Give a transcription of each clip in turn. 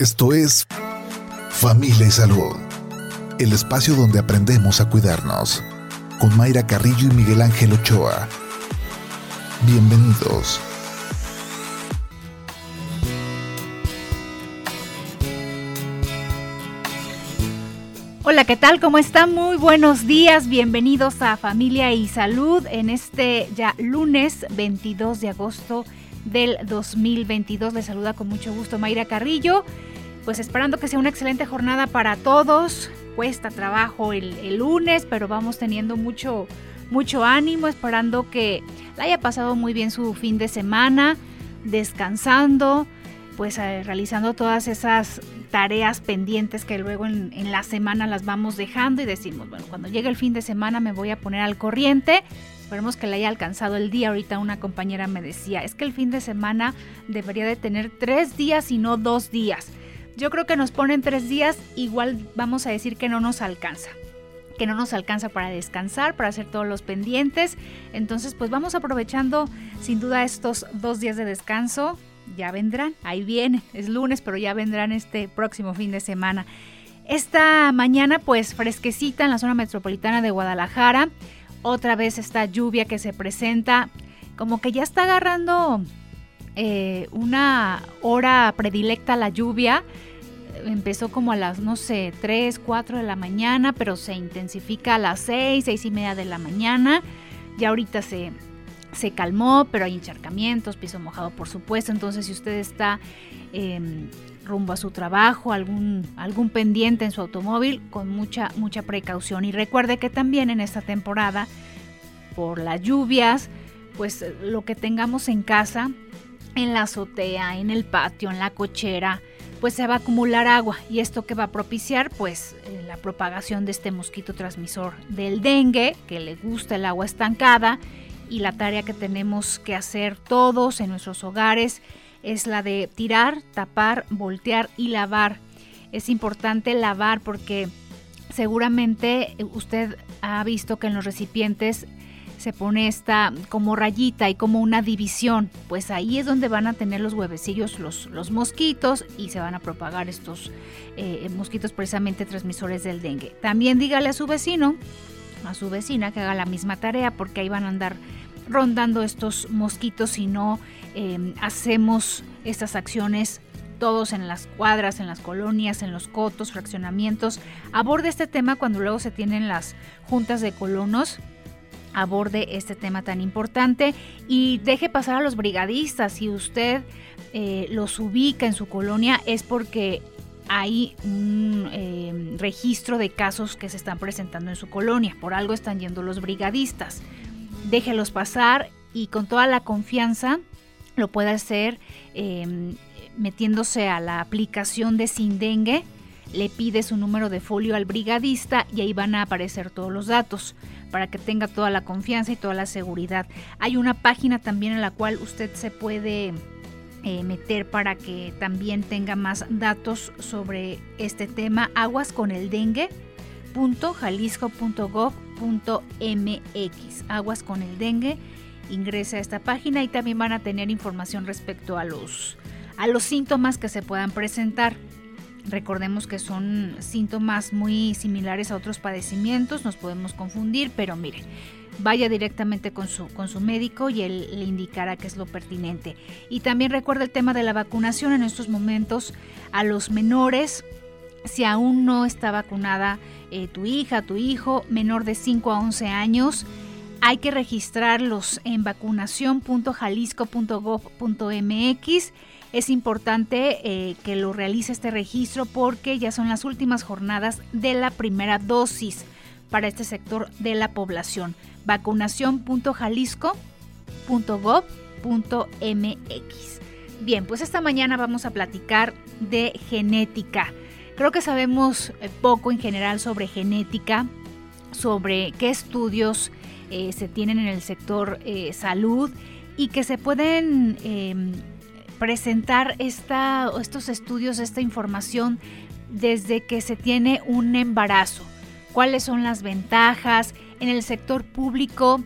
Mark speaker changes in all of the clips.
Speaker 1: Esto es Familia y Salud, el espacio donde aprendemos a cuidarnos, con Mayra Carrillo y Miguel Ángel Ochoa. Bienvenidos.
Speaker 2: Hola, ¿qué tal? ¿Cómo están? Muy buenos días. Bienvenidos a Familia y Salud en este ya lunes 22 de agosto del 2022. Les saluda con mucho gusto Mayra Carrillo pues esperando que sea una excelente jornada para todos. Cuesta trabajo el, lunes, pero vamos teniendo mucho, mucho ánimo, esperando que la haya pasado muy bien su fin de semana, descansando, pues eh, realizando todas esas tareas pendientes que luego en, la semana las vamos dejando y decimos, bueno, cuando llegue el fin de semana me voy a poner al corriente. Esperemos que le haya alcanzado el día. Ahorita una compañera me decía, es que el fin de semana debería de tener tres días y no dos días. Yo creo que nos ponen tres días, igual vamos a decir que no nos alcanza que no nos alcanza para descansar, para hacer todos los pendientes. Entonces, pues vamos aprovechando sin duda estos dos días de descanso. Ya vendrán, ahí viene, es lunes, pero ya vendrán este próximo fin de semana. Esta mañana, pues fresquecita en la zona metropolitana de Guadalajara. Otra vez esta lluvia que se presenta, como que ya está agarrando eh, una hora predilecta la lluvia empezó como a las, no sé, 3, 4 de la mañana, pero se intensifica a las 6, 6 y media de la mañana. Ya ahorita se, se calmó, pero hay encharcamientos, piso mojado por supuesto. Entonces si usted está em, rumbo a su trabajo, algún, algún pendiente en su automóvil, con mucha, mucha precaución. Y recuerde que también en esta temporada, por las lluvias, pues lo que tengamos en casa, en la azotea, en el patio, en la cochera, pues se va a acumular agua y esto que va a propiciar pues eh, la propagación de este mosquito transmisor del dengue, que le gusta el agua estancada y la tarea que tenemos que hacer todos en nuestros hogares es la de tirar, tapar, voltear y lavar. Es importante lavar porque seguramente usted ha visto que en los recipientes se pone esta como rayita y como una división, pues ahí es donde van a tener los huevecillos los, los mosquitos y se van a propagar estos eh, mosquitos precisamente transmisores del dengue. También dígale a su vecino, a su vecina que haga la misma tarea porque ahí van a andar rondando estos mosquitos si no em, hacemos estas acciones todos en las cuadras, en las colonias, en los cotos, fraccionamientos. Aborde este tema cuando luego se tienen las juntas de colonos aborde este tema tan importante y deje pasar a los brigadistas. Si usted eh, los ubica en su colonia es porque hay un eh, registro de casos que se están presentando en su colonia. Por algo están yendo los brigadistas. Déjelos pasar y con toda la confianza lo puede hacer em, metiéndose a la aplicación de Sindengue. Le pide su número de folio al brigadista y ahí van a aparecer todos los datos para que tenga toda la confianza y toda la seguridad. Hay una página también en la cual usted se puede eh, meter para que también tenga más datos sobre este tema. Aguas con el dengue. aguas con el dengue ingrese a esta página y también van a tener información respecto a los a los síntomas que se puedan presentar Recordemos que son síntomas muy similares a otros padecimientos, nos podemos confundir, pero mire, vaya directamente con su, con su médico y él le indicará qué es lo pertinente. Y también recuerda el tema de la vacunación en estos momentos a los menores. Si aún no está vacunada eh, tu hija, tu hijo, menor de 5 a 11 años, hay que registrarlos en vacunación.jalisco.gov.mx es importante eh, que lo realice este registro porque ya son las últimas jornadas de la primera dosis para este sector de la población. Vacunación.jalisco.gov.mx. Bien, pues esta mañana vamos a platicar de genética. Creo que sabemos eh, poco en general sobre genética, sobre qué estudios eh, se tienen en el sector salud y que se pueden em, presentar estos estudios, esta información desde que se tiene un embarazo. ¿Cuáles son las ventajas? En el sector público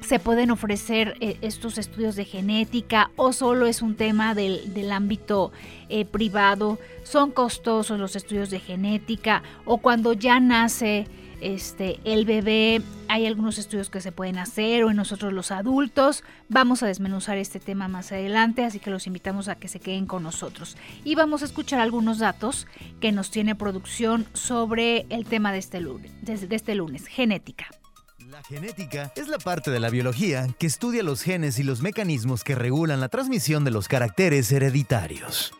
Speaker 2: ¿Se pueden ofrecer eh, estos estudios de genética o solo es un tema del, ámbito eh, privado? ¿Son costosos los estudios de genética o cuando ya nace este, el bebé, hay algunos estudios que se pueden hacer o en nosotros los adultos. Vamos a desmenuzar este tema más adelante, así que los invitamos a que se queden con nosotros. Y vamos a escuchar algunos datos que nos tiene producción sobre el tema de este este lunes genética.
Speaker 3: La genética es la parte de la biología que estudia los genes y los mecanismos que regulan la transmisión de los caracteres hereditarios.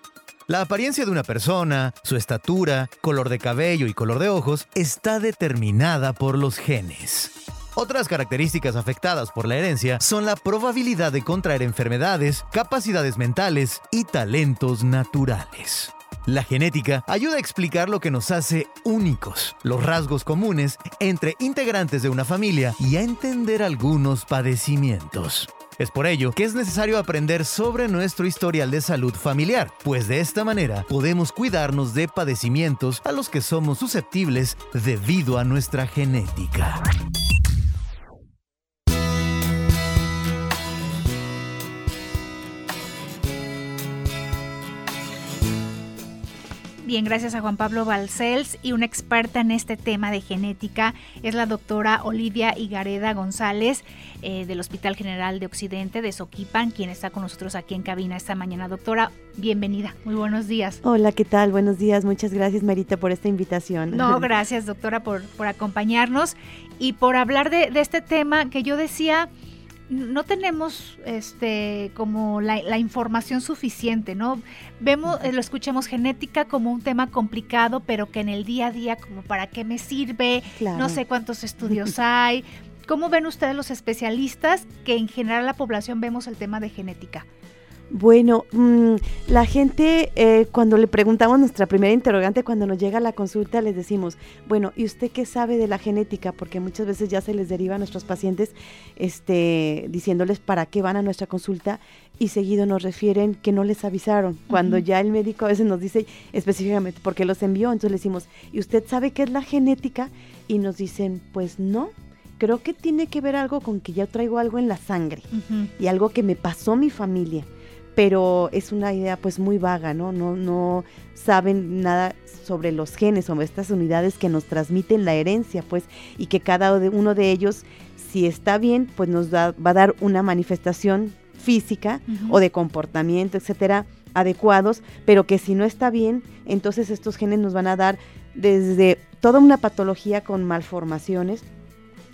Speaker 3: La apariencia de una persona, su estatura, color de cabello y color de ojos está determinada por los genes. Otras características afectadas por la herencia son la probabilidad de contraer enfermedades, capacidades mentales y talentos naturales. La genética ayuda a explicar lo que nos hace únicos, los rasgos comunes entre integrantes de una familia y a entender algunos padecimientos. Es por ello que es necesario aprender sobre nuestro historial de salud familiar, pues de esta manera podemos cuidarnos de padecimientos a los que somos susceptibles debido a nuestra genética.
Speaker 2: Bien, gracias a Juan Pablo Balcells y una experta en este tema de genética es la doctora Olivia Igareda González eh, del Hospital General de Occidente de Soquipan, quien está con nosotros aquí en cabina esta mañana. Doctora, bienvenida, muy buenos días.
Speaker 4: Hola, ¿qué tal? Buenos días, muchas gracias Marita por esta invitación.
Speaker 2: No, gracias doctora por, por acompañarnos y por hablar de, de este tema que yo decía no tenemos este como la, información suficiente, ¿no? Vemos, lo escuchamos genética como un tema complicado, pero que en el día a día, como para qué me sirve, no sé cuántos estudios hay. ¿Cómo ven ustedes los especialistas que en general la población vemos el tema de genética?
Speaker 4: Bueno, mm, la gente eh, cuando le preguntamos nuestra primera interrogante cuando nos llega la consulta les decimos, bueno, ¿y usted qué sabe de la genética? Porque muchas veces ya se les deriva a nuestros pacientes este, diciéndoles para qué van a nuestra consulta y seguido nos refieren que no les avisaron. Cuando ya el médico a veces nos dice específicamente por qué los envió, entonces le decimos, ¿y usted sabe qué es la genética? Y nos dicen, pues no, creo que tiene que ver algo con que ya traigo algo en la sangre y algo que me pasó mi familia pero es una idea pues muy vaga, ¿no? No, no saben nada sobre los genes, sobre estas unidades que nos transmiten la herencia, pues, y que cada uno de ellos, si está bien, pues nos va a dar una manifestación física o de comportamiento, etcétera, adecuados, pero que si no está bien, entonces estos genes nos van a dar desde toda una patología con malformaciones,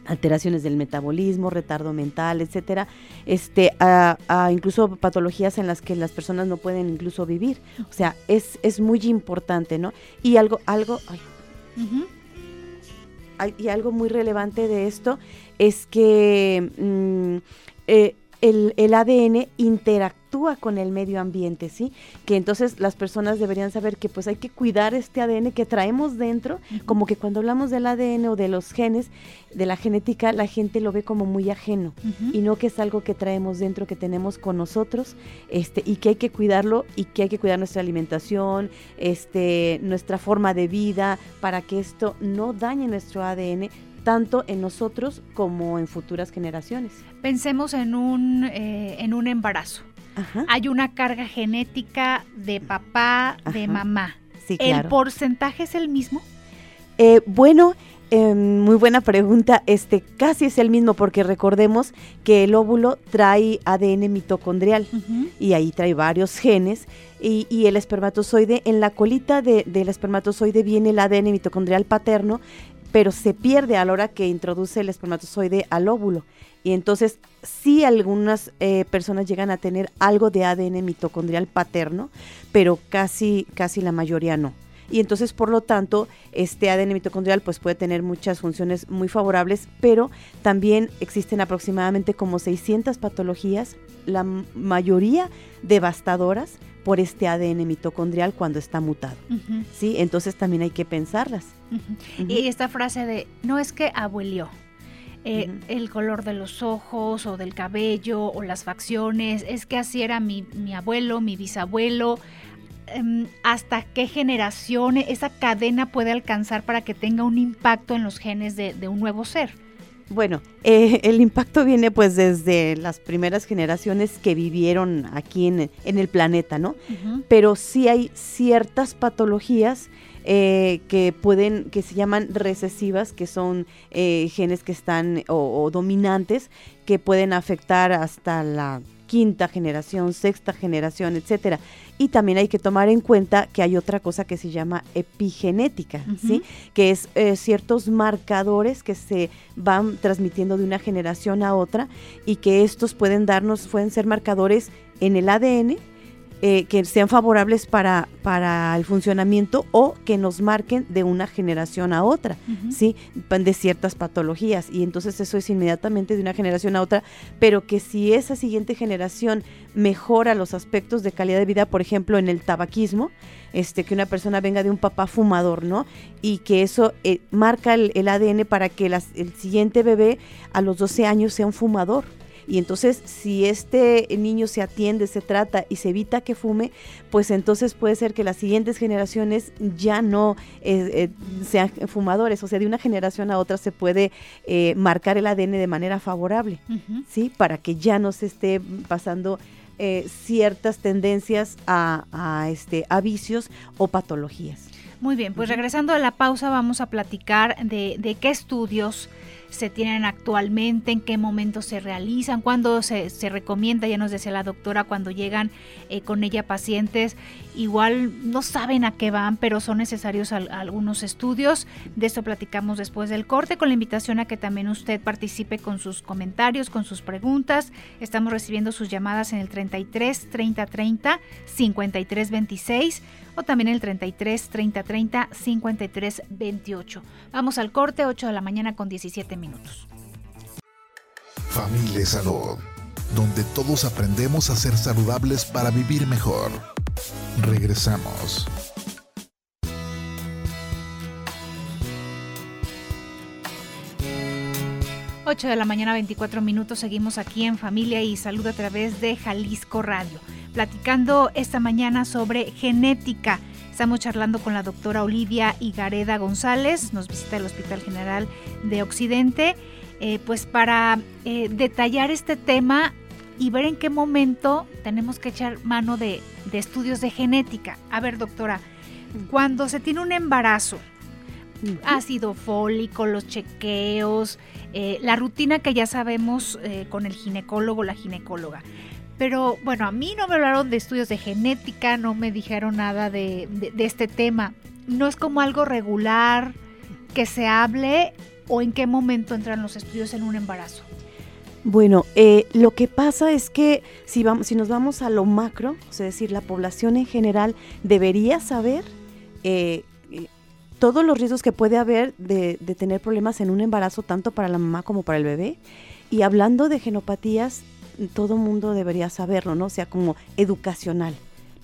Speaker 4: alteraciones del metabolismo, retardo mental, etcétera, este, a, incluso patologías en las que las personas no pueden incluso vivir. O sea, es, es muy importante, ¿no? Y algo, algo, y algo muy relevante de esto es que mm, eh, el, el ADN interactúa con el medio ambiente, ¿sí? Que entonces las personas deberían saber que pues hay que cuidar este ADN que traemos dentro, como que cuando hablamos del ADN o de los genes, de la genética, la gente lo ve como muy ajeno. Y no que es algo que traemos dentro, que tenemos con nosotros, este, y que hay que cuidarlo y que hay que cuidar nuestra alimentación, este, nuestra forma de vida, para que esto no dañe nuestro ADN, tanto en nosotros como en futuras generaciones.
Speaker 2: Pensemos en un, eh, en un embarazo hay una carga genética de papá, de mamá. ¿El porcentaje es el mismo?
Speaker 4: Eh, bueno, em, muy buena pregunta. Este casi es el mismo porque recordemos que el óvulo trae ADN mitocondrial y ahí trae varios genes y, el espermatozoide en la colita del espermatozoide viene el ADN mitocondrial paterno, pero se pierde a la hora que introduce el espermatozoide al óvulo. Y entonces sí algunas eh, personas llegan a tener algo de ADN mitocondrial paterno, pero casi, casi la mayoría no. Y entonces, por lo tanto, este ADN mitocondrial pues puede tener muchas funciones muy favorables, pero también existen aproximadamente como 600 patologías, la mayoría devastadoras por este ADN mitocondrial cuando está mutado. ¿sí? Entonces también hay que pensarlas.
Speaker 2: Y esta frase de, no es que abuelió, eh, el color de los ojos o del cabello o las facciones, es que así era mi, abuelo, mi bisabuelo, hasta qué generación esa cadena puede alcanzar para que tenga un impacto en los genes de, un nuevo ser.
Speaker 4: Bueno, eh, el impacto viene pues desde las primeras generaciones que vivieron aquí en, el planeta, ¿no? Pero sí hay ciertas patologías eh, que pueden, que se llaman recesivas, que son eh, genes que están o, dominantes, que pueden afectar hasta la quinta generación, sexta generación, etcétera. Y también hay que tomar en cuenta que hay otra cosa que se llama epigenética, ¿sí? Que es eh, ciertos marcadores que se van transmitiendo de una generación a otra y que estos pueden darnos, pueden ser marcadores en el ADN, eh, que sean favorables para, para el funcionamiento o que nos marquen de una generación a otra, ¿sí? De ciertas patologías. Y entonces eso es inmediatamente de una generación a otra, pero que si esa siguiente generación mejora los aspectos de calidad de vida, por ejemplo, en el tabaquismo, este, que una persona venga de un papá fumador, ¿no? Y que eso eh, marca el, ADN para que el siguiente bebé a los 12 años sea un fumador. Y entonces, si este niño se atiende, se trata y se evita que fume, pues entonces puede ser que las siguientes generaciones ya no eh, eh, sean fumadores. O sea, de una generación a otra se puede eh, marcar el ADN de manera favorable, ¿sí? Para que ya no se esté pasando ciertas tendencias a, este, a vicios o patologías.
Speaker 2: Muy bien, pues regresando a la pausa vamos a platicar de, de qué estudios se tienen actualmente, en qué momento se realizan, cuándo se, se recomienda, ya nos decía la doctora, cuando llegan eh, con ella pacientes, igual no saben a qué van, pero son necesarios algunos estudios. De esto platicamos después del corte, con la invitación a que también usted participe con sus comentarios, con sus preguntas. Estamos recibiendo sus llamadas en el 33 30 30 53 26 o también el 33 30 30 53 28. Vamos al corte, 8 de la mañana con 17 minutos.
Speaker 1: Familia Salud, donde todos aprendemos a ser saludables para vivir mejor. Regresamos.
Speaker 2: 8 de la mañana 24 minutos seguimos aquí en Familia y Salud a través de Jalisco Radio platicando esta mañana sobre genética. Estamos charlando con la doctora Olivia Igareda González, nos visita el Hospital General de Occidente, eh, pues para eh, detallar este tema y ver en qué momento tenemos que echar mano de, estudios de genética. A ver, doctora, cuando se tiene un embarazo, ácido fólico, los chequeos, eh, la rutina que ya sabemos con el ginecólogo, la ginecóloga. Pero bueno, a mí no me hablaron de estudios de genética, no me dijeron nada de, este tema. No es como algo regular que se hable o en qué momento entran los estudios en un embarazo.
Speaker 4: Bueno, eh, lo que pasa es que si, vamos, si nos vamos a lo macro, es decir, la población en general debería saber eh, todos los riesgos que puede haber de, de, tener problemas en un embarazo, tanto para la mamá como para el bebé. Y hablando de genopatías, todo mundo debería saberlo, ¿no? O sea, como educacional.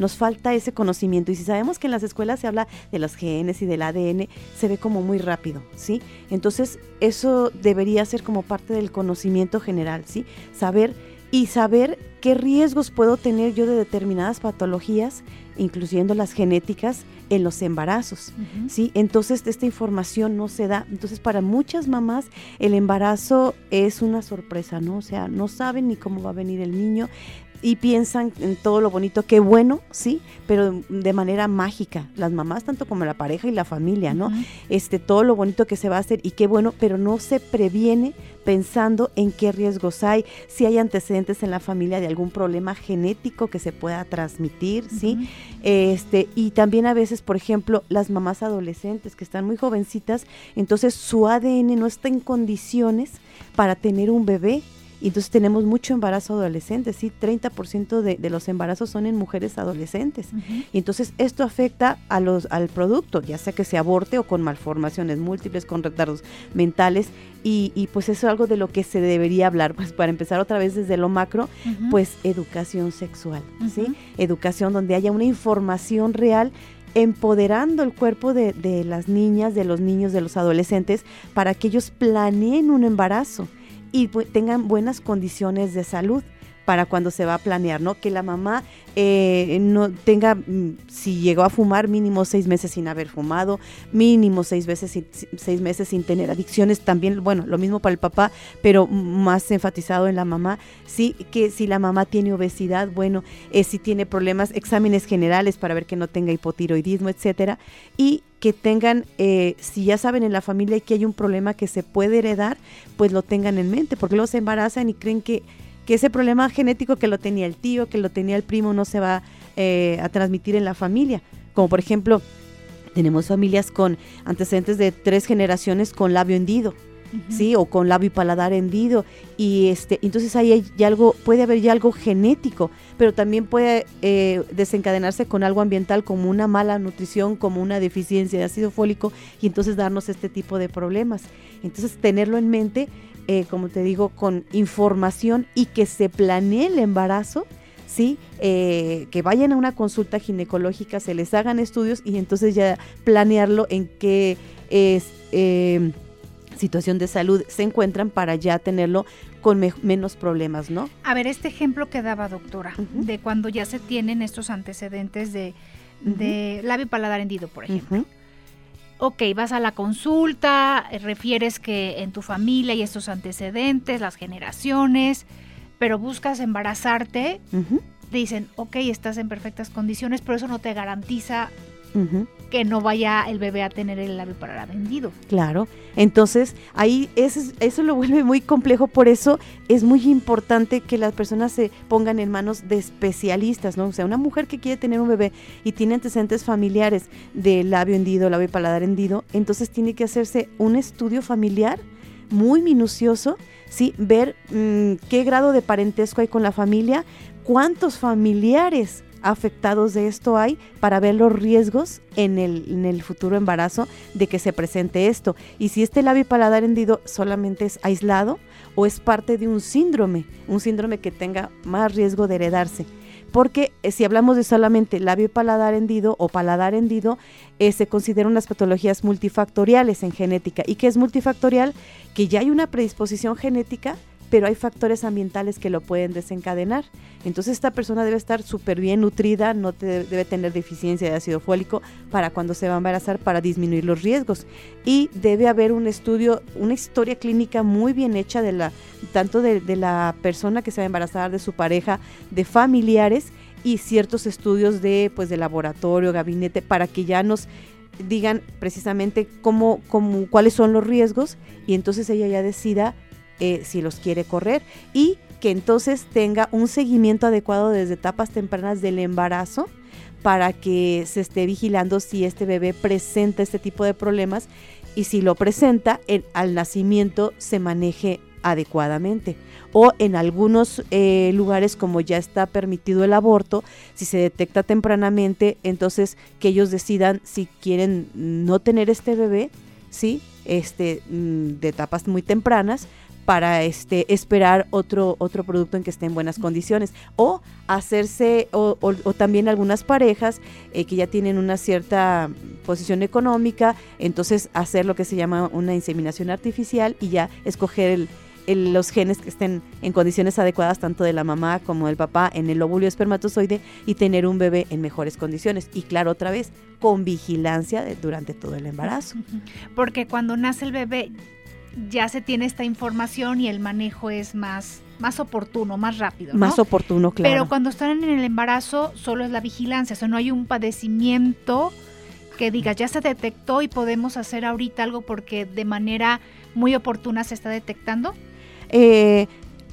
Speaker 4: Nos falta ese conocimiento y si sabemos que en las escuelas se habla de los genes y del ADN, se ve como muy rápido, ¿sí? Entonces, eso debería ser como parte del conocimiento general, ¿sí? Saber y saber qué riesgos puedo tener yo de determinadas patologías, incluyendo las genéticas, en los embarazos, ¿sí? Entonces esta información no se da. Entonces para muchas mamás el embarazo es una sorpresa, ¿no? O sea, no saben ni cómo va a venir el niño y piensan en todo lo bonito, qué bueno, sí, pero de manera mágica, las mamás tanto como la pareja y la familia, ¿no? Este todo lo bonito que se va a hacer y qué bueno, pero no se previene pensando en qué riesgos hay, si hay antecedentes en la familia de algún problema genético que se pueda transmitir, ¿sí? Este, y también a veces, por ejemplo, las mamás adolescentes que están muy jovencitas, entonces su ADN no está en condiciones para tener un bebé y entonces tenemos mucho embarazo adolescente, sí, 30% de, de los embarazos son en mujeres adolescentes. Y entonces esto afecta a los, al producto, ya sea que se aborte o con malformaciones múltiples, con retardos mentales. Y, y pues eso es algo de lo que se debería hablar. Pues para empezar otra vez desde lo macro, pues educación sexual, ¿sí? Educación donde haya una información real empoderando el cuerpo de, de, las niñas, de los niños, de los adolescentes, para que ellos planeen un embarazo y tengan buenas condiciones de salud para cuando se va a planear, ¿no? Que la mamá eh, no tenga, mm, si llegó a fumar, mínimo seis meses sin haber fumado, mínimo seis, veces, seis meses sin tener adicciones, también, bueno, lo mismo para el papá, pero más enfatizado en la mamá, sí, que si la mamá tiene obesidad, bueno, eh, si tiene problemas, exámenes generales para ver que no tenga hipotiroidismo, etcétera, y que tengan, eh, si ya saben en la familia que hay un problema que se puede heredar, pues lo tengan en mente, porque luego se embarazan y creen que que ese problema genético que lo tenía el tío, que lo tenía el primo, no se va eh, a transmitir en la familia. Como por ejemplo, tenemos familias con antecedentes de tres generaciones con labio hendido. ¿sí? O con labio y paladar hendido. Y este, entonces ahí hay algo, puede haber ya algo genético, pero también puede eh, desencadenarse con algo ambiental como una mala nutrición, como una deficiencia de ácido fólico, y entonces darnos este tipo de problemas. Entonces tenerlo en mente eh, como te digo, con información y que se planee el embarazo, ¿sí? Eh, que vayan a una consulta ginecológica, se les hagan estudios y entonces ya planearlo en qué em, situación de salud se encuentran para ya tenerlo con menos problemas, ¿no?
Speaker 2: A ver, este ejemplo que daba doctora, de cuando ya se tienen estos antecedentes de, de labio paladar hendido, por ejemplo ok, vas a la consulta, refieres que en tu familia hay estos antecedentes, las generaciones, pero buscas embarazarte, dicen, ok, estás en perfectas condiciones, pero eso no te garantiza que no vaya el bebé a tener el labio para vendido.
Speaker 4: Claro, entonces ahí eso, eso lo vuelve muy complejo, por eso es muy importante que las personas se pongan en manos de especialistas, ¿no? O sea, una mujer que quiere tener un bebé y tiene antecedentes familiares de labio hendido, labio y paladar hendido, entonces tiene que hacerse un estudio familiar muy minucioso, ¿sí? Ver mm, qué grado de parentesco hay con la familia, cuántos familiares afectados de esto hay para ver los riesgos en el, en el futuro embarazo de que se presente esto. Y si este labio paladar hendido solamente es aislado o es parte de un síndrome, un síndrome que tenga más riesgo de heredarse. Porque eh, si hablamos de solamente labio paladar hendido o paladar hendido, eh, se consideran unas patologías multifactoriales en genética. ¿Y qué es multifactorial? Que ya hay una predisposición genética pero hay factores ambientales que lo pueden desencadenar. Entonces esta persona debe estar súper bien nutrida, no debe tener deficiencia de ácido fólico para cuando se va a embarazar para disminuir los riesgos. Y debe haber un estudio, una historia clínica muy bien hecha de la, tanto de, la persona que se va a embarazar, de su pareja, de familiares y ciertos estudios de, pues, de laboratorio, gabinete, para que ya nos digan precisamente cómo, cómo, cuáles son los riesgos y entonces ella ya decida eh, si los quiere correr y que entonces tenga un seguimiento adecuado desde etapas tempranas del embarazo para que se esté vigilando si este bebé presenta este tipo de problemas y si lo presenta, al nacimiento se maneje adecuadamente. O en algunos eh, lugares, como ya está permitido el aborto, si se detecta tempranamente, entonces que ellos decidan si quieren no tener este bebé, ¿sí? Este, mm, de etapas muy tempranas, para este, esperar otro, otro producto en que esté en buenas condiciones. O hacerse, o, también algunas parejas eh, que ya tienen una cierta posición económica, entonces hacer lo que se llama una inseminación artificial y ya escoger los genes que estén en condiciones adecuadas tanto de la mamá como del papá en el óvulo espermatozoide y tener un bebé en mejores condiciones. Y claro, otra vez, con vigilancia durante todo el embarazo.
Speaker 2: Porque cuando nace el bebé ya se tiene esta información y el manejo es más, más oportuno, más rápido.
Speaker 4: Más oportuno, claro.
Speaker 2: Pero cuando están en el embarazo, solo es la vigilancia, o sea, no hay un padecimiento que diga, ya se detectó y podemos hacer ahorita algo porque de manera muy oportuna se está detectando.
Speaker 4: Eh,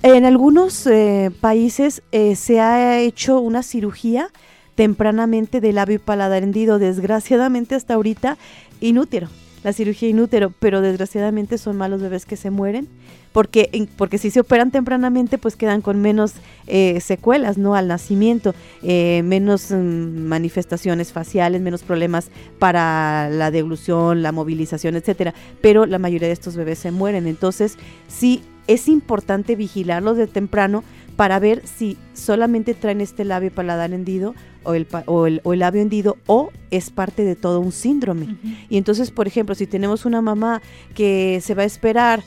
Speaker 4: en algunos eh, países eh, se ha hecho una cirugía tempranamente del labio paladar hendido, desgraciadamente hasta ahorita inútero la cirugía inútero, pero desgraciadamente son malos bebés que se mueren, porque, porque si se operan tempranamente, pues quedan con menos eh, secuelas, ¿no? Al nacimiento, eh, menos mm, manifestaciones faciales, menos problemas para la deglución, la movilización, etcétera. Pero la mayoría de estos bebés se mueren. Entonces, sí es importante vigilarlos de temprano para ver si solamente traen este labio paladar hendido o el, o el, o el labio hendido o es parte de todo un síndrome. Y entonces, por ejemplo, si tenemos una mamá que se va a esperar,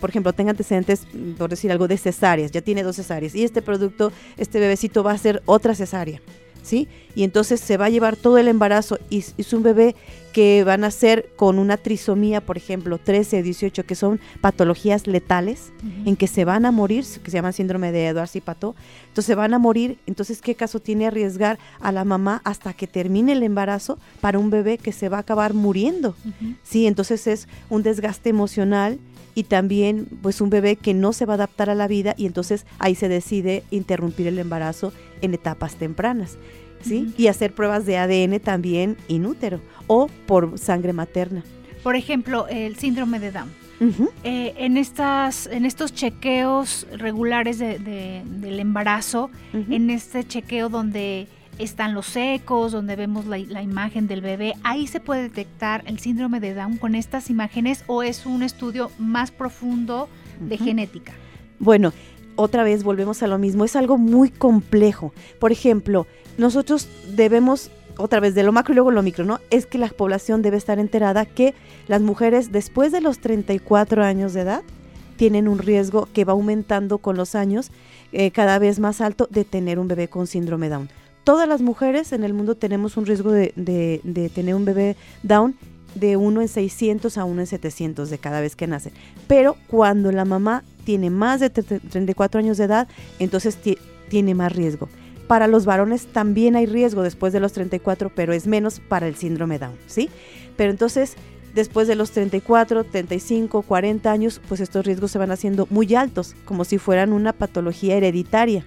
Speaker 4: por ejemplo, tenga antecedentes, por decir algo, de cesáreas, ya tiene dos cesáreas, y este producto, este bebecito va a ser otra cesárea. ¿Sí? Y entonces se va a llevar todo el embarazo y es un bebé que van a ser con una trisomía, por ejemplo, 13, 18, que son patologías letales, en que se van a morir, que se llama síndrome de Edwards y Pato, entonces se van a morir, entonces ¿qué caso tiene arriesgar a la mamá hasta que termine el embarazo para un bebé que se va a acabar muriendo? Sí, entonces es un desgaste emocional y también pues un bebé que no se va a adaptar a la vida y entonces ahí se decide interrumpir el embarazo en etapas tempranas. ¿sí? Y hacer pruebas de ADN también inútero o por sangre materna.
Speaker 2: Por ejemplo, el síndrome de Down. Eh, en, estas, en estos chequeos regulares del embarazo, en este chequeo donde están los ecos, donde vemos la, imagen del bebé, ahí se puede detectar el síndrome de Down con estas imágenes o es un estudio más profundo de genética.
Speaker 4: Bueno, otra vez volvemos a lo mismo, es algo muy complejo. Por ejemplo, nosotros debemos, otra vez de lo macro y luego lo micro, ¿no? Es que la población debe estar enterada que las mujeres después de los 34 años de edad tienen un riesgo que va aumentando con los años, eh, cada vez más alto, de tener un bebé con síndrome Down. Todas las mujeres en el mundo tenemos un riesgo de, tener un bebé Down de 1 en 600 a 1 en 700 de cada vez que nace. Pero cuando la mamá tiene más de 34 años de edad, entonces tiene más riesgo. Para los varones también hay riesgo después de los 34, pero es menos para el síndrome Down, ¿sí? Pero entonces, después de los 34, 35, 40 años, pues estos riesgos se van haciendo muy altos, como si fueran una patología hereditaria,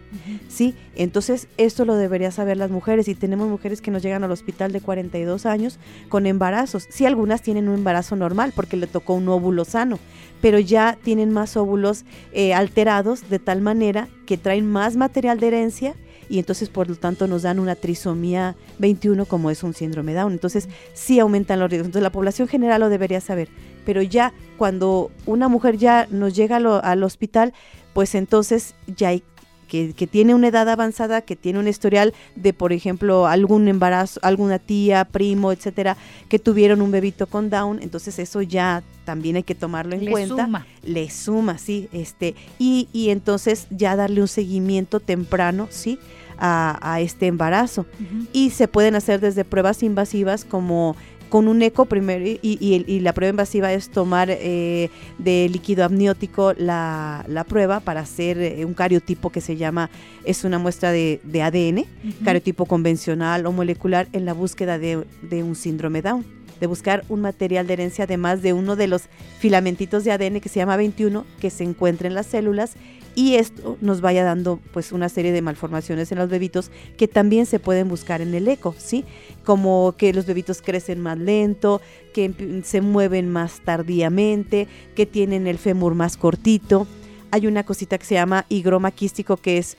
Speaker 4: ¿sí? Entonces, esto lo deberían saber las mujeres y tenemos mujeres que nos llegan al hospital de 42 años con embarazos. Sí, algunas tienen un embarazo normal porque le tocó un óvulo sano, pero ya tienen más óvulos eh, alterados de tal manera que traen más material de herencia y entonces por lo tanto nos dan una trisomía 21 como es un síndrome Down. Entonces sí aumentan los riesgos. Entonces la población general lo debería saber. Pero ya cuando una mujer ya nos llega al hospital, pues entonces ya hay que, tiene una edad avanzada, que tiene un historial de, por ejemplo, algún embarazo, alguna tía, primo, etcétera, que tuvieron un bebito con Down, entonces eso ya también hay que tomarlo en
Speaker 2: le
Speaker 4: cuenta.
Speaker 2: Suma.
Speaker 4: Le suma, sí, este, y, y entonces ya darle un seguimiento temprano, sí, a, este embarazo. Y se pueden hacer desde pruebas invasivas como con un eco primero y, y, la prueba invasiva es tomar eh, de líquido amniótico la, prueba para hacer eh, un cariotipo que se llama, es una muestra de, ADN, cariotipo convencional o molecular en la búsqueda de, de un síndrome Down de buscar un material de herencia además de uno de los filamentitos de ADN que se llama 21 que se encuentra en las células y esto nos vaya dando pues una serie de malformaciones en los bebitos que también se pueden buscar en el eco, ¿sí? Como que los bebitos crecen más lento, que se mueven más tardíamente, que tienen el fémur más cortito. Hay una cosita que se llama higroma quístico que es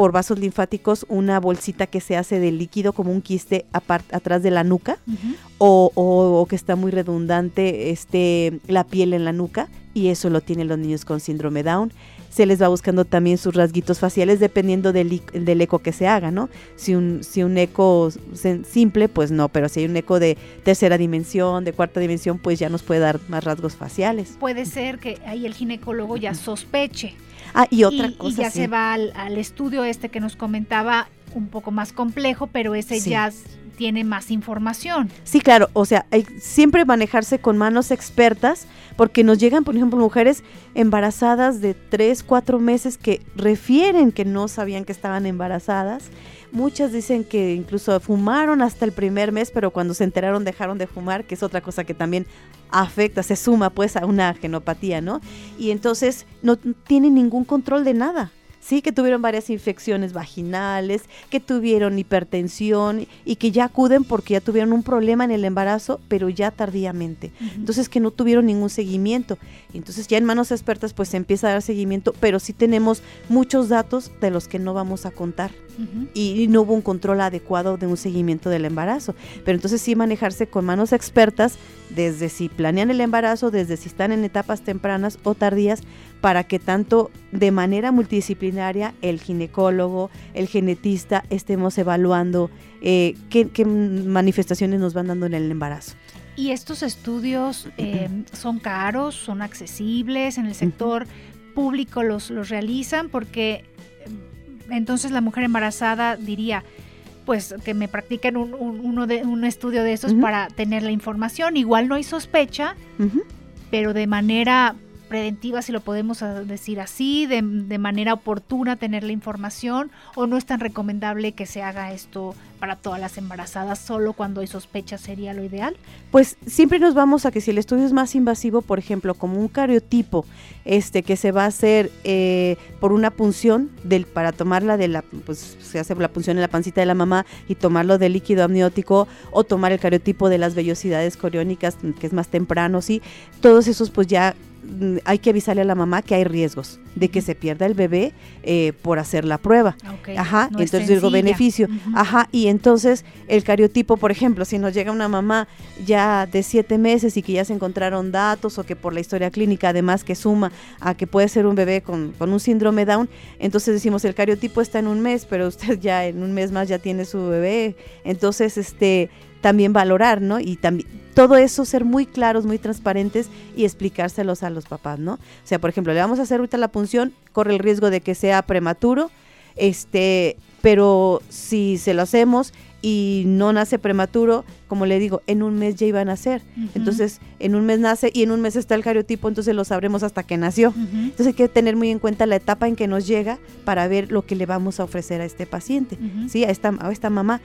Speaker 4: por vasos linfáticos una bolsita que se hace de líquido como un quiste atrás de la nuca o, o, que está muy redundante este, la piel en la nuca y eso lo tienen los niños con síndrome Down se les va buscando también sus rasguitos faciales dependiendo del, del eco que se haga, ¿no? Si un, si un eco simple, pues no, pero si hay un eco de tercera dimensión, de cuarta dimensión, pues ya nos puede dar más rasgos faciales.
Speaker 2: Puede ser que ahí el ginecólogo ya sospeche.
Speaker 4: Ah, y otra cosa.
Speaker 2: Y ya se va al, estudio este que nos comentaba, un poco más complejo, pero ese ya tiene más información.
Speaker 4: Sí, claro, o sea, hay siempre manejarse con manos expertas porque nos llegan, por ejemplo, mujeres embarazadas de 3, 4 meses que refieren que no sabían que estaban embarazadas. Muchas dicen que incluso fumaron hasta el primer mes, pero cuando se enteraron dejaron de fumar, que es otra cosa que también afecta, se suma pues a una genopatía, ¿no? Y entonces no tienen ningún control de nada sí, que tuvieron varias infecciones vaginales, que tuvieron hipertensión y que ya acuden porque ya tuvieron un problema en el embarazo, pero ya tardíamente. Entonces que no tuvieron ningún seguimiento. Entonces ya en manos expertas pues se empieza a dar seguimiento, pero sí tenemos muchos datos de los que no vamos a contar. y, no hubo un control adecuado de un seguimiento del embarazo. Pero entonces sí manejarse con manos expertas desde si planean el embarazo, desde si están en etapas tempranas o tardías, para que tanto de manera multidisciplinaria el ginecólogo, el genetista, estemos evaluando eh, qué, manifestaciones nos van dando en el embarazo.
Speaker 2: ¿Y estos estudios eh, son caros, son accesibles en el sector público los, los realizan? Porque entonces la mujer embarazada diría, pues que me practiquen un, uno de, un estudio de esos para tener la información. Igual no hay sospecha, pero de manera preventiva, si lo podemos decir así, de, de, manera oportuna tener la información, o no es tan recomendable que se haga esto para todas las embarazadas, solo cuando hay sospecha sería lo ideal?
Speaker 4: Pues siempre nos vamos a que si el estudio es más invasivo, por ejemplo, como un cariotipo, este que se va a hacer eh, por una punción del para tomarla de la, pues se hace la punción en la pancita de la mamá y tomarlo de líquido amniótico o tomar el cariotipo de las vellosidades coriónicas, que es más temprano, sí, todos esos pues ya hay que avisarle a la mamá que hay riesgos de que se pierda el bebé eh, por hacer la prueba. Ajá, entonces digo beneficio. Ajá, y entonces el cariotipo, por ejemplo, si nos llega una mamá ya de siete meses y que ya se encontraron datos o que por la historia clínica además que suma a que puede ser un bebé con, con un síndrome Down, entonces decimos el cariotipo está en un mes, pero usted ya en un mes más ya tiene su bebé. Entonces, este también valorar, ¿no? Y también todo eso ser muy claros, muy transparentes y explicárselos a los papás, ¿no? O sea, por ejemplo, le vamos a hacer ahorita la punción, corre el riesgo de que sea prematuro, este, pero si se lo hacemos y no nace prematuro, como le digo, en un mes ya iba a nacer. Entonces, en un mes nace y en un mes está el cariotipo, entonces lo sabremos hasta que nació. Entonces hay que tener muy en cuenta la etapa en que nos llega para ver lo que le vamos a ofrecer a este paciente, ¿sí? A esta, a esta mamá.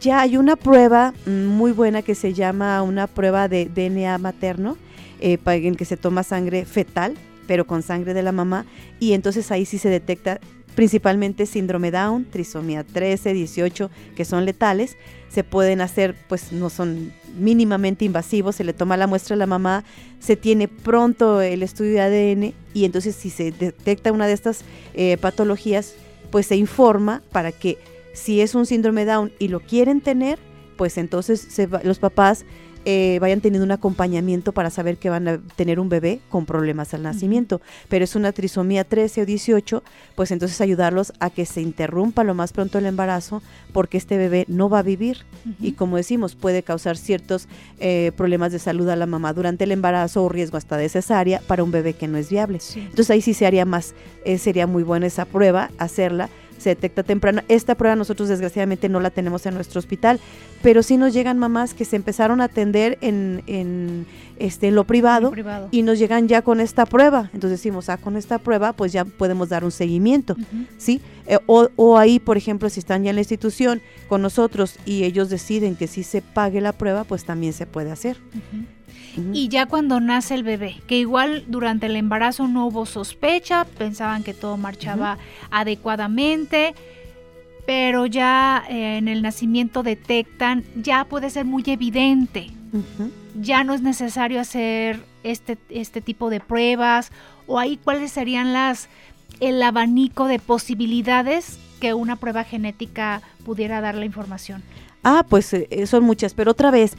Speaker 4: Ya hay una prueba muy buena que se llama una prueba de DNA materno, eh, en que se toma sangre fetal, pero con sangre de la mamá, y entonces ahí sí se detecta principalmente síndrome Down, trisomía 13, 18, que son letales. Se pueden hacer, pues no son mínimamente invasivos, se le toma la muestra a la mamá, se tiene pronto el estudio de ADN y entonces si se detecta una de estas eh, patologías, pues se informa para que si es un síndrome Down y lo quieren tener, pues entonces los papás eh, vayan teniendo un acompañamiento para saber que van a tener un bebé con problemas al nacimiento. Pero es una trisomía 13 o 18, pues entonces ayudarlos a que se interrumpa lo más pronto el embarazo porque este bebé no va a vivir y como decimos puede causar ciertos eh, problemas de salud a la mamá durante el embarazo o riesgo hasta de cesárea para un bebé que no es viable. Entonces ahí sí se haría más, eh, sería muy buena esa prueba, hacerla se detecta temprana. Esta prueba nosotros desgraciadamente no la tenemos en nuestro hospital, pero sí nos llegan mamás que se empezaron a atender en, en este, lo privado, y nos llegan ya con esta prueba. Entonces decimos, ah, con esta prueba pues ya podemos dar un seguimiento, ¿sí? Eh, o, o, ahí, por ejemplo, si están ya en la institución con nosotros y ellos deciden que sí se pague la prueba, pues también se puede hacer
Speaker 2: y ya cuando nace el bebé, que igual durante el embarazo no hubo sospecha, pensaban que todo marchaba adecuadamente, pero ya eh, en el nacimiento detectan, ya puede ser muy evidente, ya no es necesario hacer este, este tipo de pruebas, o ahí cuáles serían las, el abanico de posibilidades que una prueba genética pudiera dar la información.
Speaker 4: Ah, pues eh, son muchas, pero otra vez,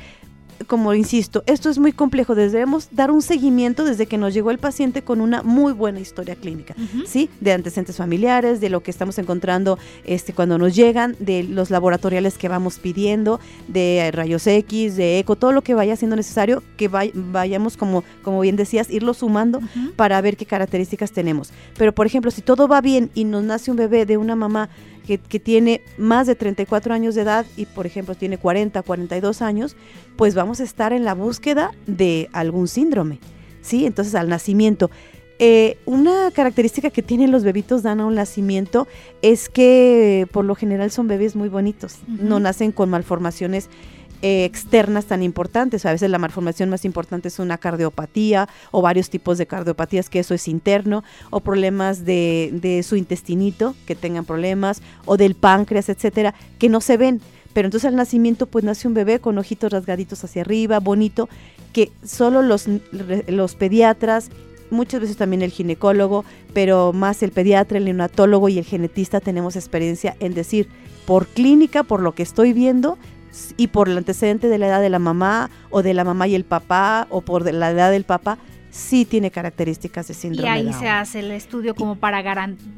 Speaker 4: como insisto, esto es muy complejo. Debemos dar un seguimiento desde que nos llegó el paciente con una muy buena historia clínica, ¿sí? De antecedentes familiares, de lo que estamos encontrando este, cuando nos llegan, de los laboratoriales que vamos pidiendo, de rayos X, de eco, todo lo que vaya siendo necesario, que vayamos, como, como bien decías, irlo sumando para ver qué características tenemos. Pero, por ejemplo, si todo va bien y nos nace un bebé de una mamá que, tiene más de 34 años de edad y por ejemplo tiene 40, 42 años, pues vamos a estar en la búsqueda de algún síndrome, ¿sí? Entonces al nacimiento. Eh, una característica que tienen los bebitos dan a un nacimiento es que por lo general son bebés muy bonitos, no nacen con malformaciones eh, externas tan importantes. A veces la malformación más importante es una cardiopatía o varios tipos de cardiopatías, que eso es interno, o problemas de, de su intestinito, que tengan problemas, o del páncreas, etcétera, que no se ven. Pero entonces al nacimiento pues nace un bebé con ojitos rasgaditos hacia arriba, bonito, que solo los, los pediatras muchas veces también el ginecólogo, pero más el pediatra, el neonatólogo y el genetista tenemos experiencia en decir, por clínica, por lo que estoy viendo y por el antecedente de la edad de la mamá o de la mamá y el papá o por la edad del papá, sí tiene características de síndrome.
Speaker 2: Y ahí se hace el estudio como para garantizar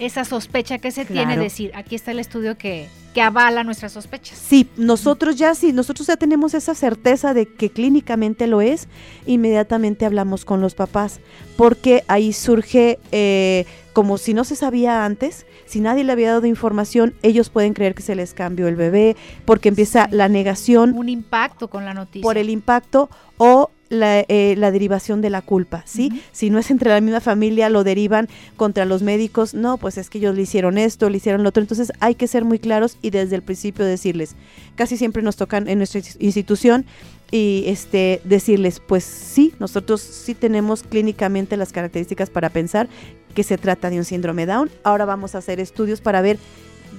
Speaker 2: esa sospecha que se tiene, decir, aquí está el estudio que, que avala nuestras sospechas.
Speaker 4: Sí, nosotros ya sí, nosotros ya tenemos esa certeza de que clínicamente lo es, inmediatamente hablamos con los papás, porque ahí surge eh, como si no se sabía antes, si nadie le había dado información, ellos pueden creer que se les cambió el bebé, porque empieza la negación.
Speaker 2: Un impacto con la noticia.
Speaker 4: Por el impacto o la, eh, la, derivación de la culpa, ¿sí? Si no es entre la misma familia, lo derivan contra los médicos, no, pues es que ellos le hicieron esto, le hicieron lo otro, entonces hay que ser muy claros y desde el principio decirles, casi siempre nos tocan en nuestra institución y este decirles, pues sí, nosotros sí tenemos clínicamente las características para pensar que se trata de un síndrome Down. Ahora vamos a hacer estudios para ver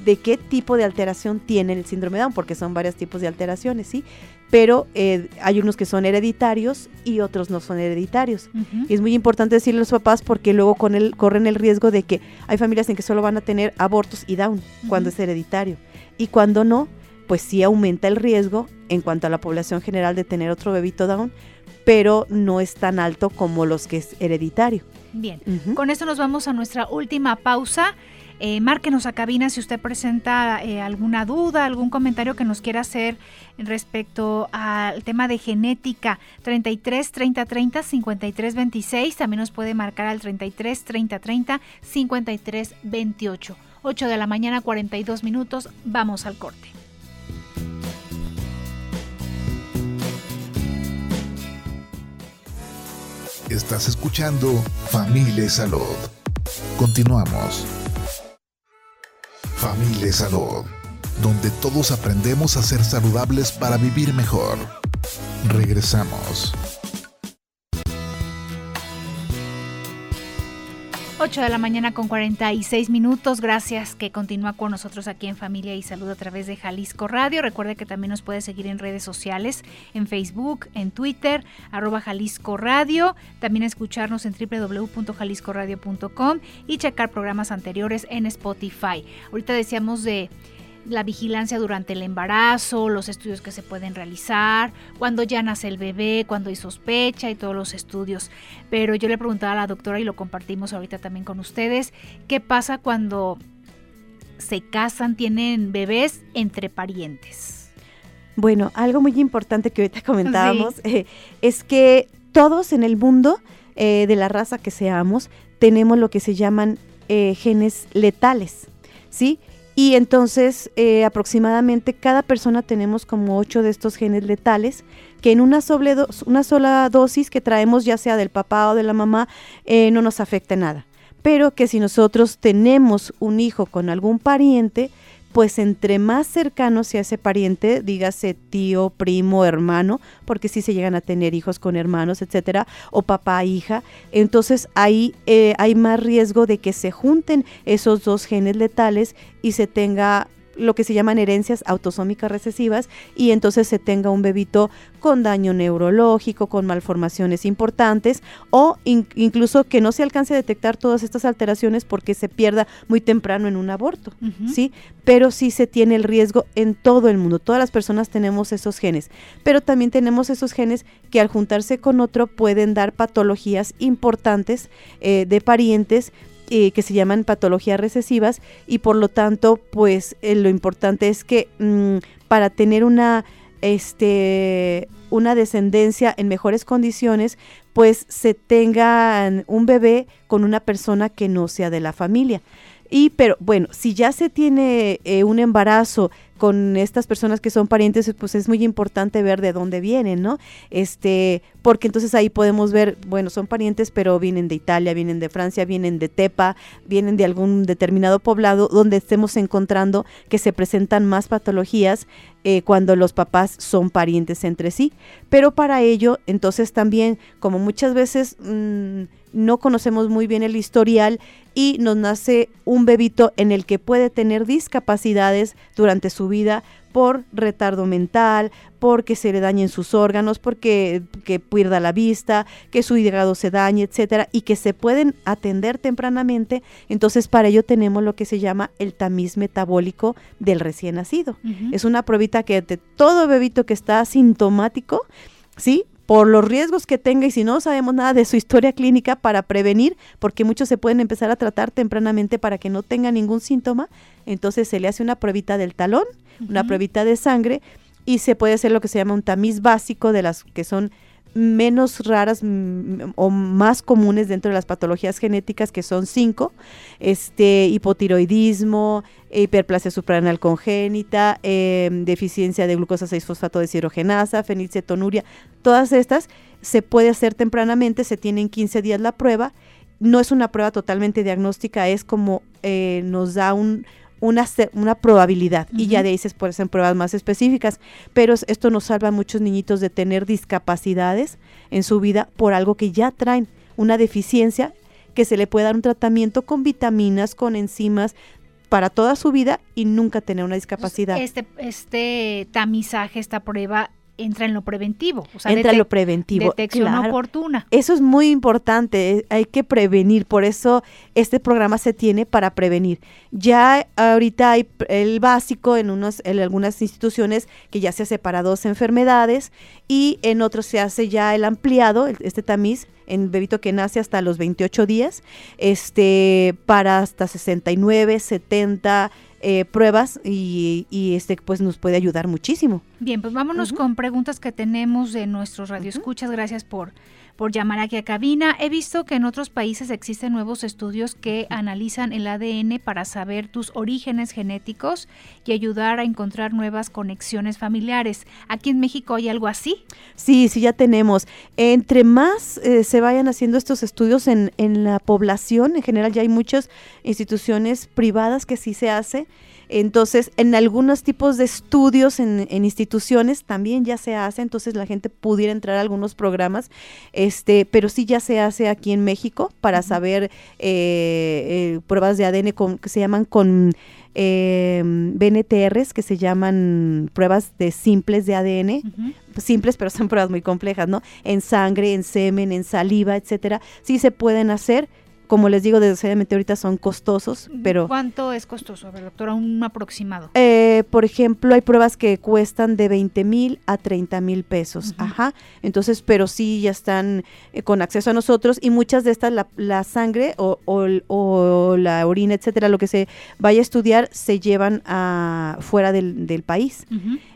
Speaker 4: de qué tipo de alteración tiene el síndrome Down, porque son varios tipos de alteraciones, ¿sí? Pero eh, hay unos que son hereditarios y otros no son hereditarios. Y es muy importante decirle a los papás porque luego con el, corren el riesgo de que hay familias en que solo van a tener abortos y Down cuando es hereditario. Y cuando no, pues sí aumenta el riesgo en cuanto a la población general de tener otro bebito Down, pero no es tan alto como los que es hereditario.
Speaker 2: Bien, con esto nos vamos a nuestra última pausa. Eh, márquenos a cabina si usted presenta eh, alguna duda, algún comentario que nos quiera hacer respecto al tema de genética. 33 30 30 53 26. También nos puede marcar al 33 30 30 53 28. 8 de la mañana, 42 minutos. Vamos al corte.
Speaker 1: Estás escuchando Familia Salud. Continuamos. Familia Salud, donde todos aprendemos a ser saludables para vivir mejor. Regresamos.
Speaker 2: 8 de la mañana con 46 minutos. Gracias que continúa con nosotros aquí en Familia y Salud a través de Jalisco Radio. Recuerde que también nos puede seguir en redes sociales, en Facebook, en Twitter, arroba Jalisco Radio. También escucharnos en www.jaliscoradio.com y checar programas anteriores en Spotify. Ahorita decíamos de la vigilancia durante el embarazo, los estudios que se pueden realizar, cuando ya nace el bebé, cuando hay sospecha y todos los estudios. Pero yo le preguntaba a la doctora y lo compartimos ahorita también con ustedes, ¿qué pasa cuando se casan, tienen bebés entre parientes?
Speaker 4: Bueno, algo muy importante que ahorita comentábamos eh, es que todos en el mundo, eh, de la raza que seamos, tenemos lo que se llaman eh, genes letales, ¿sí? Y entonces eh, aproximadamente cada persona tenemos como ocho de estos genes letales que en una, una sola dosis que traemos ya sea del papá o de la mamá eh, no nos afecta nada. Pero que si nosotros tenemos un hijo con algún pariente, pues entre más cercano sea ese pariente, dígase tío, primo, hermano, porque si se llegan a tener hijos con hermanos, etcétera, o papá, hija, entonces ahí eh, hay más riesgo de que se junten esos dos genes letales y se tenga lo que se llaman herencias autosómicas recesivas y entonces se tenga un bebito con daño neurológico, con malformaciones importantes o incluso que no se alcance a detectar todas estas alteraciones porque se pierda muy temprano en un aborto, ¿sí? Pero sí se tiene el riesgo en todo el mundo, todas las personas tenemos esos genes, pero también tenemos esos genes que al juntarse con otro pueden dar patologías importantes eh, de parientes eh, que se llaman patologías recesivas y por lo tanto, pues eh, lo importante es que mm, para tener una, este, una descendencia en mejores condiciones, pues se tenga un bebé con una persona que no sea de la familia. Y pero bueno, si ya se tiene eh, un embarazo con estas personas que son parientes, pues es muy importante ver de dónde vienen, ¿no? Este, porque entonces ahí podemos ver, bueno, son parientes, pero vienen de Italia, vienen de Francia, vienen de Tepa, vienen de algún determinado poblado donde estemos encontrando que se presentan más patologías eh, cuando los papás son parientes entre sí. Pero para ello, entonces también, como muchas veces... Mm, no conocemos muy bien el historial y nos nace un bebito en el que puede tener discapacidades durante su vida por retardo mental, porque se le dañen sus órganos, porque que pierda la vista, que su hígado se dañe, etcétera, y que se pueden atender tempranamente. Entonces, para ello tenemos lo que se llama el tamiz metabólico del recién nacido. Es una pruebita que de todo bebito que está asintomático, ¿sí? Por los riesgos que tenga y si no sabemos nada de su historia clínica para prevenir, porque muchos se pueden empezar a tratar tempranamente para que no tenga ningún síntoma, entonces se le hace una pruebita del talón, una pruebita de sangre y se puede hacer lo que se llama un tamiz básico de las que son menos raras mm, o más comunes dentro de las patologías genéticas, que son cinco, este, hipotiroidismo, hiperplasia suprarrenal congénita, em, deficiencia de glucosa 6-fosfato deshidrogenasa, fenilcetonuria, todas estas se puede hacer tempranamente, se tienen 15 días la prueba, no es una prueba totalmente diagnóstica, es como eh, nos da un, una, una probabilidad y ya de ahí se pueden hacer pruebas más específicas, pero esto nos salva a muchos niñitos de tener discapacidades en su vida por algo que ya traen, una deficiencia que se le puede dar un tratamiento con vitaminas, con enzimas para toda su vida y nunca tener una discapacidad.
Speaker 2: Este, este tamizaje, esta prueba entra en lo preventivo.
Speaker 4: O sea, entra en lo preventivo.
Speaker 2: Detección oportuna.
Speaker 4: Eso es muy importante, eh, hay que prevenir, por eso este programa se tiene para prevenir. Ya ahorita hay el básico en, unos, en algunas instituciones que ya se hace para dos enfermedades y en otros se hace ya el ampliado, este tamiz, en bebito que nace hasta los 28 días, este, para hasta 69, 70, eh, pruebas y, este pues nos puede ayudar muchísimo.
Speaker 2: Bien, pues vámonos con preguntas que tenemos de nuestros radioescuchas. Gracias por por llamar aquí a cabina. He visto que en otros países existen nuevos estudios que analizan el ADN para saber tus orígenes genéticos y ayudar a encontrar nuevas conexiones familiares. ¿Aquí en México hay algo así?
Speaker 4: Sí, sí, ya tenemos. Entre más eh, se vayan haciendo estos estudios en, en la población, en general ya hay muchas instituciones privadas que sí se hace. Entonces, en algunos tipos de estudios en, instituciones también ya se hace, entonces la gente pudiera entrar a algunos programas, este, pero sí ya se hace aquí en México para saber eh, eh, pruebas de ADN que se llaman con eh, BNTRs, que se llaman pruebas de simples de ADN, simples, pero son pruebas muy complejas, ¿no? En sangre, en semen, en saliva, etcétera. Sí se pueden hacer como les digo, desgraciadamente ahorita son costosos, pero...
Speaker 2: ¿Cuánto es costoso? A ver, doctora, un aproximado.
Speaker 4: Eh, por ejemplo, hay pruebas que cuestan de 20 mil a 30 mil pesos. Ajá. Entonces, pero sí ya están eh, con acceso a nosotros y muchas de estas, la, sangre o, o, la orina, etcétera, lo que se vaya a estudiar, se llevan a fuera del, del país.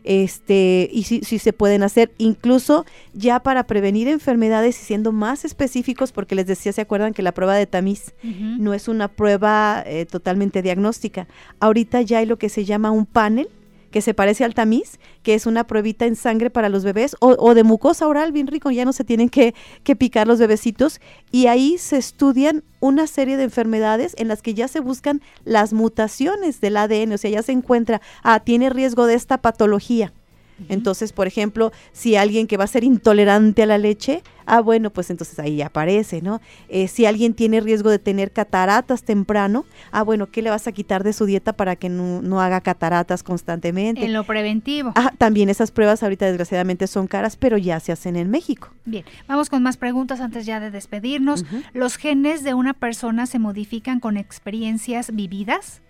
Speaker 4: Este, y sí se pueden hacer, incluso ya para prevenir enfermedades y siendo más específicos, porque les decía, ¿se acuerdan que la prueba de no es una prueba eh, totalmente diagnóstica. Ahorita ya hay lo que se llama un panel que se parece al tamiz, que es una pruebita en sangre para los bebés, o, de mucosa oral, bien rico, ya no se tienen que, que, picar los bebecitos, y ahí se estudian una serie de enfermedades en las que ya se buscan las mutaciones del ADN, o sea, ya se encuentra, ah, tiene riesgo de esta patología. Entonces, por ejemplo, si alguien que va a ser intolerante a la leche, ah, bueno, pues entonces ahí aparece, ¿no? Eh, si alguien tiene riesgo de tener cataratas temprano, ah, bueno, ¿qué le vas a quitar de su dieta para que no, haga cataratas constantemente?
Speaker 2: En lo preventivo.
Speaker 4: Ah, también esas pruebas ahorita desgraciadamente son caras, pero ya se hacen en México.
Speaker 2: Bien, vamos con más preguntas antes ya de despedirnos. ¿Los genes de una persona se modifican con experiencias vividas?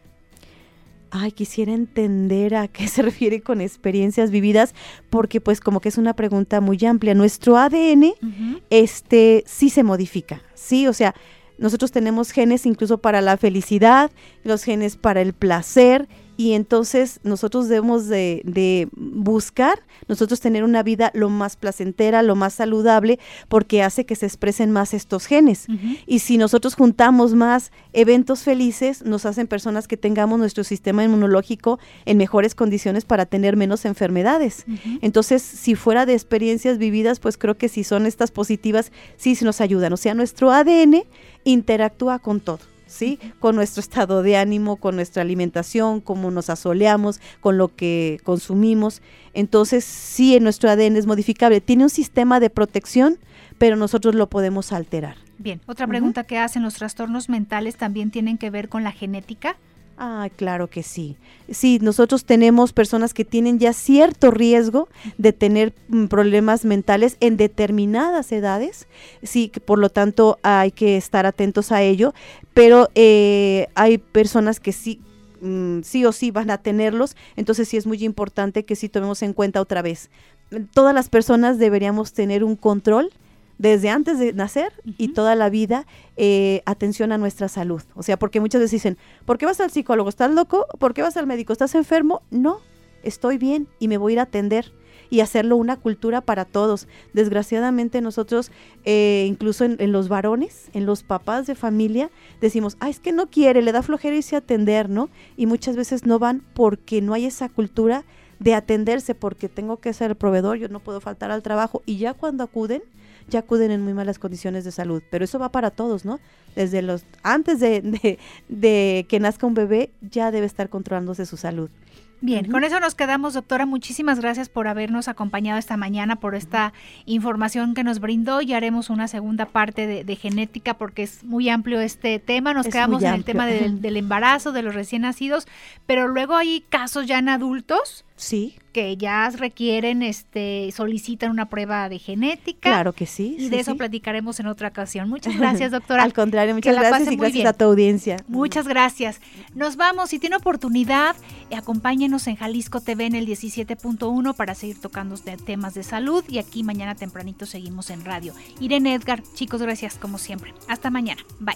Speaker 4: Ay, quisiera entender a qué se refiere con experiencias vividas, porque pues como que es una pregunta muy amplia. Nuestro ADN, este, sí se modifica, sí, o sea, nosotros tenemos genes incluso para la felicidad, los genes para el placer, y entonces nosotros debemos de, buscar nosotros tener una vida lo más placentera, lo más saludable, porque hace que se expresen más estos genes. Y si nosotros juntamos más eventos felices, nos hacen personas que tengamos nuestro sistema inmunológico en mejores condiciones para tener menos enfermedades. Entonces, si fuera de experiencias vividas, pues creo que si son estas positivas, sí nos ayudan. O sea, nuestro ADN interactúa con todo. ¿Sí? Con nuestro estado de ánimo, con nuestra alimentación, cómo nos asoleamos, con lo que consumimos. Entonces, sí, nuestro ADN es modificable. Tiene un sistema de protección, pero nosotros lo podemos alterar.
Speaker 2: Bien, otra pregunta que hacen, ¿los trastornos mentales también tienen que ver con la genética?
Speaker 4: Ah, claro que sí. Sí, nosotros tenemos personas que tienen ya cierto riesgo de tener mm, problemas mentales en determinadas edades. Sí, por lo tanto hay que estar atentos a ello. Pero eh, hay personas que sí mm, sí o sí van a tenerlos, entonces sí es muy importante que sí tomemos en cuenta otra vez. Todas las personas deberíamos tener un control desde antes de nacer y toda la vida eh, atención a nuestra salud. O sea, porque muchas veces dicen, ¿por qué vas al psicólogo? ¿Estás loco? ¿Por qué vas al médico? ¿Estás enfermo? No, estoy bien y me voy a ir a atender y hacerlo una cultura para todos. Desgraciadamente nosotros, eh, incluso en, en, los varones, en los papás de familia, decimos, ah, es que no quiere, le da flojera irse a atender, ¿no? Y muchas veces no van porque no hay esa cultura de atenderse, porque tengo que ser el proveedor, yo no puedo faltar al trabajo. Y ya cuando acuden, ya acuden en muy malas condiciones de salud. Pero eso va para todos, ¿no? Desde los, antes de, de, que nazca un bebé, ya debe estar controlándose su salud.
Speaker 2: Bien, con eso nos quedamos, doctora. Muchísimas gracias por habernos acompañado esta mañana, por esta información que nos brindó y haremos una segunda parte de, genética porque es muy amplio este tema. Nos quedamos en el tema del, del, embarazo, de los recién nacidos, pero luego hay casos ya en adultos
Speaker 4: Sí.
Speaker 2: Que ya requieren, este, solicitan una prueba de genética.
Speaker 4: Claro que sí.
Speaker 2: Y de eso platicaremos en otra ocasión. Muchas gracias, doctora.
Speaker 4: Al contrario, muchas gracias y gracias a tu audiencia.
Speaker 2: Muchas gracias. Nos vamos. Si tiene oportunidad, acompáñenos en Jalisco TV en el 17.1 para seguir tocando temas de salud. Y aquí mañana tempranito seguimos en radio. Irene Edgar, chicos, gracias como siempre. Hasta mañana. Bye.